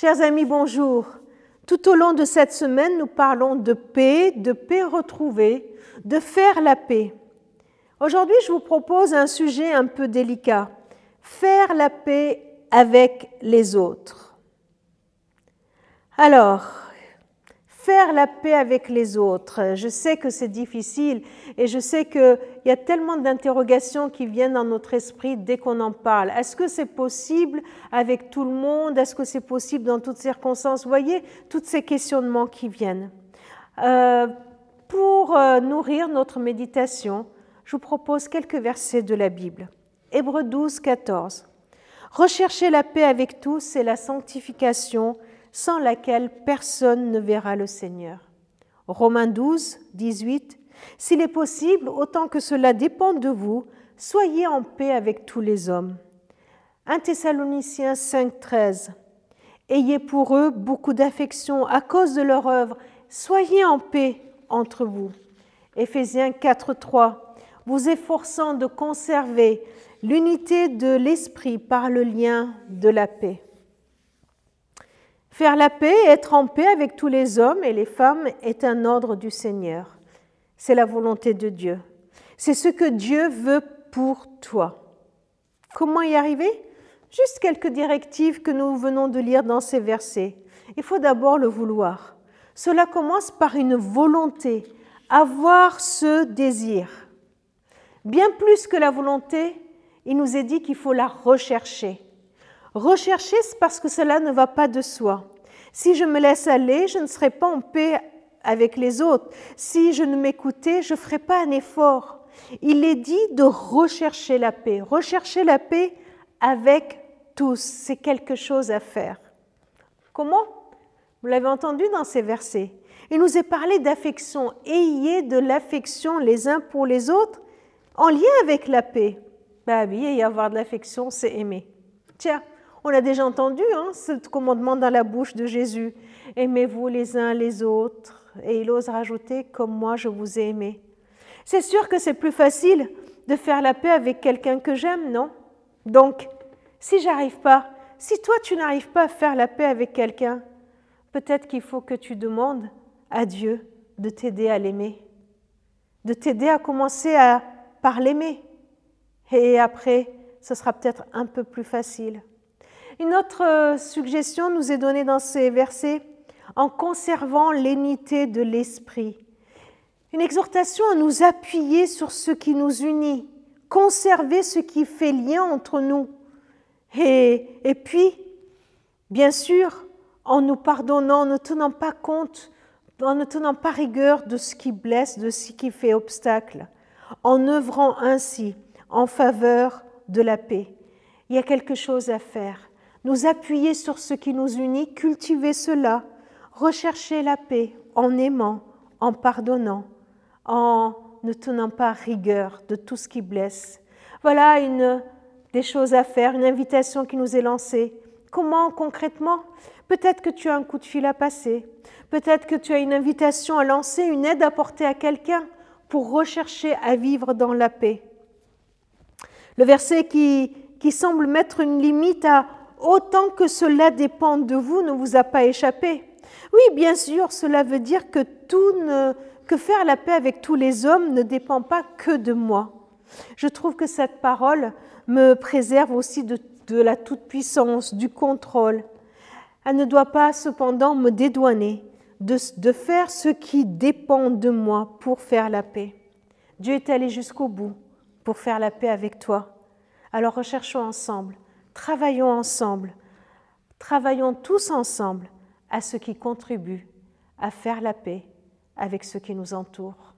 Chers amis, bonjour. Tout au long de cette semaine, nous parlons de paix, de paix retrouvée, de faire la paix. Aujourd'hui, je vous propose un sujet un peu délicat. Faire la paix avec les autres. Alors, faire la paix avec les autres. Je sais que c'est difficile et je sais qu'il y a tellement d'interrogations qui viennent dans notre esprit dès qu'on en parle. Est-ce que c'est possible avec tout le monde? Est-ce que c'est possible dans toutes circonstances? Vous voyez, tous ces questionnements qui viennent. Euh, pour euh, nourrir notre méditation, je vous propose quelques versets de la Bible. Hébreux 12, 14. Recherchez la paix avec tous et la sanctification sans laquelle personne ne verra le Seigneur. Romains 12, 18. S'il est possible, autant que cela dépend de vous, soyez en paix avec tous les hommes. 1 Thessaloniciens 5, 13. Ayez pour eux beaucoup d'affection à cause de leur œuvre. Soyez en paix entre vous. Éphésiens 4, 3. Vous efforçant de conserver l'unité de l'esprit par le lien de la paix. Faire la paix et être en paix avec tous les hommes et les femmes est un ordre du Seigneur. C'est la volonté de Dieu. C'est ce que Dieu veut pour toi. Comment y arriver? Juste quelques directives que nous venons de lire dans ces versets. Il faut d'abord le vouloir. Cela commence par une volonté, avoir ce désir. Bien plus que la volonté, il nous est dit qu'il faut la rechercher. Rechercher, c'est parce que cela ne va pas de soi. Si je me laisse aller, je ne serai pas en paix avec les autres. Si je ne m'écoutais, je ne ferai pas un effort. Il est dit de rechercher la paix. Rechercher la paix avec tous, c'est quelque chose à faire. Comment? Vous l'avez entendu dans ces versets. Il nous est parlé d'affection. Ayez de l'affection les uns pour les autres en lien avec la paix. Bah oui, avoir de l'affection, c'est aimer. Tiens, on a déjà entendu hein, ce commandement dans la bouche de Jésus. Aimez-vous les uns les autres? Et il ose rajouter, comme moi je vous ai aimé. C'est sûr que c'est plus facile de faire la paix avec quelqu'un que j'aime, non? Donc, si j'arrive pas, si toi tu n'arrives pas à faire la paix avec quelqu'un, peut-être qu'il faut que tu demandes à Dieu de t'aider à l'aimer, de t'aider à commencer à, par l'aimer. Et après, ce sera peut-être un peu plus facile. Une autre euh, suggestion nous est donnée dans ces versets en conservant l'unité de l'esprit. Une exhortation à nous appuyer sur ce qui nous unit, conserver ce qui fait lien entre nous. Et, et puis, bien sûr, en nous pardonnant, en ne tenant pas compte, en ne tenant pas rigueur de ce qui blesse, de ce qui fait obstacle, en œuvrant ainsi en faveur de la paix. Il y a quelque chose à faire nous appuyer sur ce qui nous unit, cultiver cela, rechercher la paix en aimant, en pardonnant, en ne tenant pas rigueur de tout ce qui blesse. Voilà une des choses à faire, une invitation qui nous est lancée. Comment concrètement? Peut-être que tu as un coup de fil à passer, peut-être que tu as une invitation à lancer, une aide à porter à quelqu'un pour rechercher à vivre dans la paix. Le verset qui, qui semble mettre une limite à autant que cela dépend de vous ne vous a pas échappé. Oui, bien sûr, cela veut dire que, tout que faire la paix avec tous les hommes ne dépend pas que de moi. Je trouve que cette parole me préserve aussi de, la toute-puissance, du contrôle. Elle ne doit pas cependant me dédouaner de faire ce qui dépend de moi pour faire la paix. Dieu est allé jusqu'au bout pour faire la paix avec toi. Alors recherchons ensemble Travaillons ensemble, travaillons tous ensemble à ce qui contribue à faire la paix avec ceux qui nous entourent.